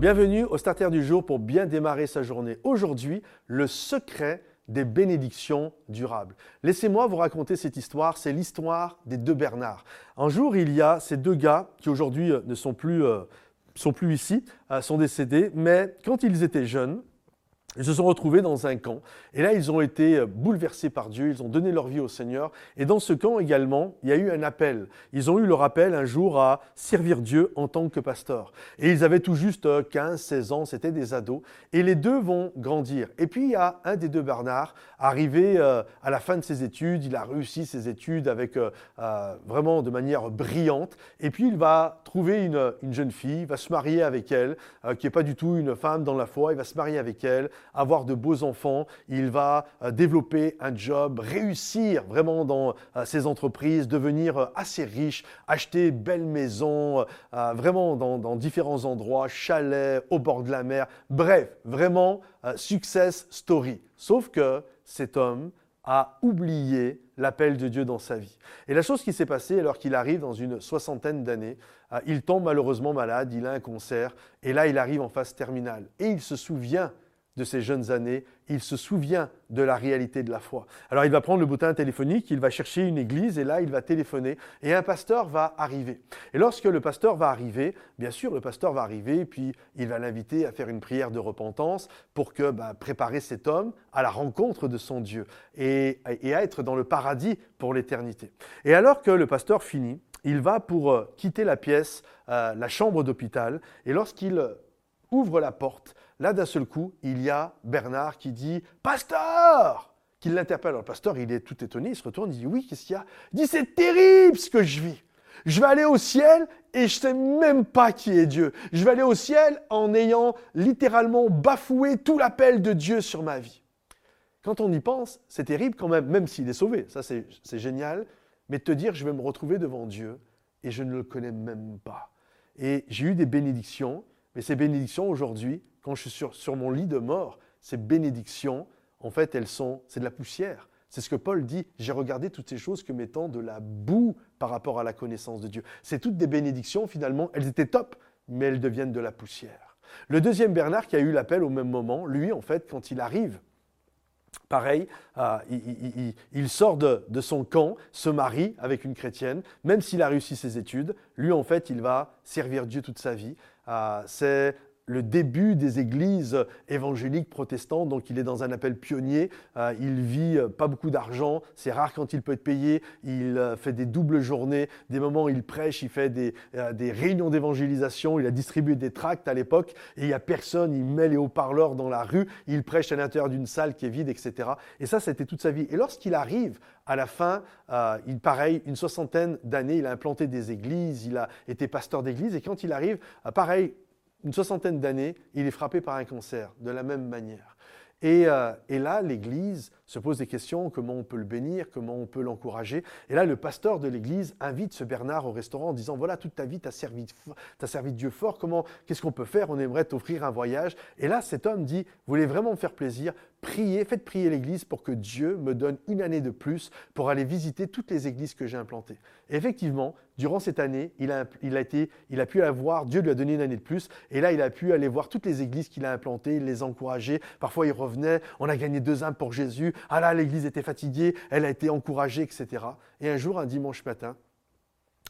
Bienvenue au Starter du jour pour bien démarrer sa journée. Aujourd'hui, le secret des bénédictions durables. Laissez-moi vous raconter cette histoire, c'est l'histoire des deux Bernard. Un jour, il y a ces deux gars qui aujourd'hui euh, ne sont plus, euh, ici, euh, sont décédés, mais quand ils étaient jeunes, ils se sont retrouvés dans un camp. Et là, ils ont été euh, bouleversés par Dieu, ils ont donné leur vie au Seigneur. Et dans ce camp également, il y a eu un appel. Ils ont eu leur appel un jour à servir Dieu en tant que pasteur. Et ils avaient tout juste 15, euh, 16 ans, c'était des ados. Et les deux vont grandir. Et puis, il y a un des deux, Bernard, arrivé euh, à la fin de ses études. Il a réussi ses études avec vraiment de manière brillante. Et puis, il va trouver une, une jeune fille, va se marier avec elle, qui n'est pas du tout une femme dans la foi. Il va se marier avec elle avoir de beaux enfants, il va euh, développer un job, réussir vraiment dans euh, ses entreprises, devenir euh, assez riche, acheter belles maisons, vraiment dans, différents endroits, chalets, au bord de la mer. Bref, vraiment success story. Sauf que cet homme a oublié l'appel de Dieu dans sa vie. Et la chose qui s'est passée alors qu'il arrive dans une soixantaine d'années, il tombe malheureusement malade, il a un cancer, et là il arrive en phase terminale. Et il se souvient de ses jeunes années, il se souvient de la réalité de la foi. Alors il va prendre le boutin téléphonique, il va chercher une église et là il va téléphoner et un pasteur va arriver. Et lorsque le pasteur va arriver, bien sûr le pasteur va arriver puis il va l'inviter à faire une prière de repentance pour que bah, préparer cet homme à la rencontre de son Dieu et, à être dans le paradis pour l'éternité. Et alors que le pasteur finit, il va pour euh, quitter la pièce, euh, la chambre d'hôpital et lorsqu'il ouvre la porte, Là, d'un seul coup, il y a Bernard qui dit Pasteur Qui l'interpelle. Alors, le pasteur, il est tout étonné, il se retourne, il dit Oui, qu'est-ce qu'il y a? Il dit C'est terrible ce que je vis. Je vais aller au ciel et je sais même pas qui est Dieu. Je vais aller au ciel en ayant littéralement bafoué tout l'appel de Dieu sur ma vie. Quand on y pense, c'est terrible quand même, même s'il est sauvé. Ça, c'est génial. Mais te dire, je vais me retrouver devant Dieu et je ne le connais même pas. Et j'ai eu des bénédictions, mais ces bénédictions aujourd'hui, quand je suis sur, mon lit de mort, ces bénédictions, en fait, elles sont, c'est de la poussière. C'est ce que Paul dit, j'ai regardé toutes ces choses comme étant de la boue par rapport à la connaissance de Dieu. C'est toutes des bénédictions, finalement, elles étaient top, mais elles deviennent de la poussière. Le deuxième Bernard qui a eu l'appel au même moment, lui, en fait, quand il arrive, pareil, euh, il, sort de, son camp, se marie avec une chrétienne, même s'il a réussi ses études, lui, en fait, il va servir Dieu toute sa vie. Euh, c'est le début des églises évangéliques protestantes, donc il est dans un appel pionnier, euh, il vit euh, pas beaucoup d'argent, c'est rare quand il peut être payé, il euh, fait des doubles journées, des moments où il prêche, il fait des, réunions d'évangélisation, il a distribué des tracts à l'époque, et il n'y a personne, il met les haut-parleurs dans la rue, il prêche à l'intérieur d'une salle qui est vide, etc. Et ça, c'était toute sa vie. Et lorsqu'il arrive à la fin, il, pareil, une soixantaine d'années, il a implanté des églises, il a été pasteur d'église, et quand il arrive, pareil, une soixantaine d'années, il est frappé par un cancer, de la même manière. Et, euh, et là, l'Église se pose des questions, comment on peut le bénir, comment on peut l'encourager. Et là, le pasteur de l'Église invite ce Bernard au restaurant en disant, voilà, toute ta vie, tu as servi, Dieu fort, comment, qu'est-ce qu'on peut faire? On aimerait t'offrir un voyage. Et là, cet homme dit, vous voulez vraiment me faire plaisir? Priez, faites prier l'Église pour que Dieu me donne une année de plus pour aller visiter toutes les églises que j'ai implantées. Et effectivement, durant cette année, il a, pu avoir, Dieu lui a donné une année de plus, et là, il a pu aller voir toutes les églises qu'il a implantées, les encourager. Parfois, il revenait, on a gagné deux âmes pour Jésus. Ah là, l'église était fatiguée, elle a été encouragée, etc. Et un jour, un dimanche matin,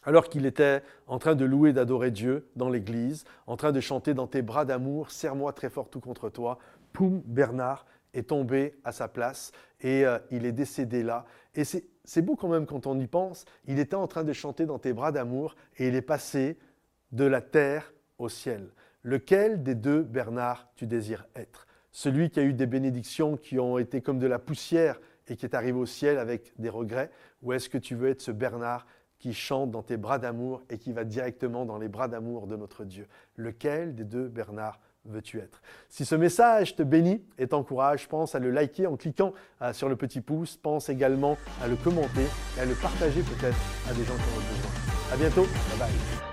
alors qu'il était en train de louer, d'adorer Dieu dans l'église, en train de chanter dans tes bras d'amour, serre-moi très fort tout contre toi, poum, Bernard est tombé à sa place et euh, il est décédé là. Et c'est beau quand même quand on y pense. Il était en train de chanter dans tes bras d'amour et il est passé de la terre au ciel. Lequel des deux Bernard tu désires être? Celui qui a eu des bénédictions qui ont été comme de la poussière et qui est arrivé au ciel avec des regrets Ou est-ce que tu veux être ce Bernard qui chante dans tes bras d'amour et qui va directement dans les bras d'amour de notre Dieu? Lequel des deux Bernard veux-tu être? Si ce message te bénit et t'encourage, pense à le liker en cliquant euh, sur le petit pouce. Pense également à le commenter et à le partager peut-être à des gens qui en ont besoin. À bientôt. Bye bye.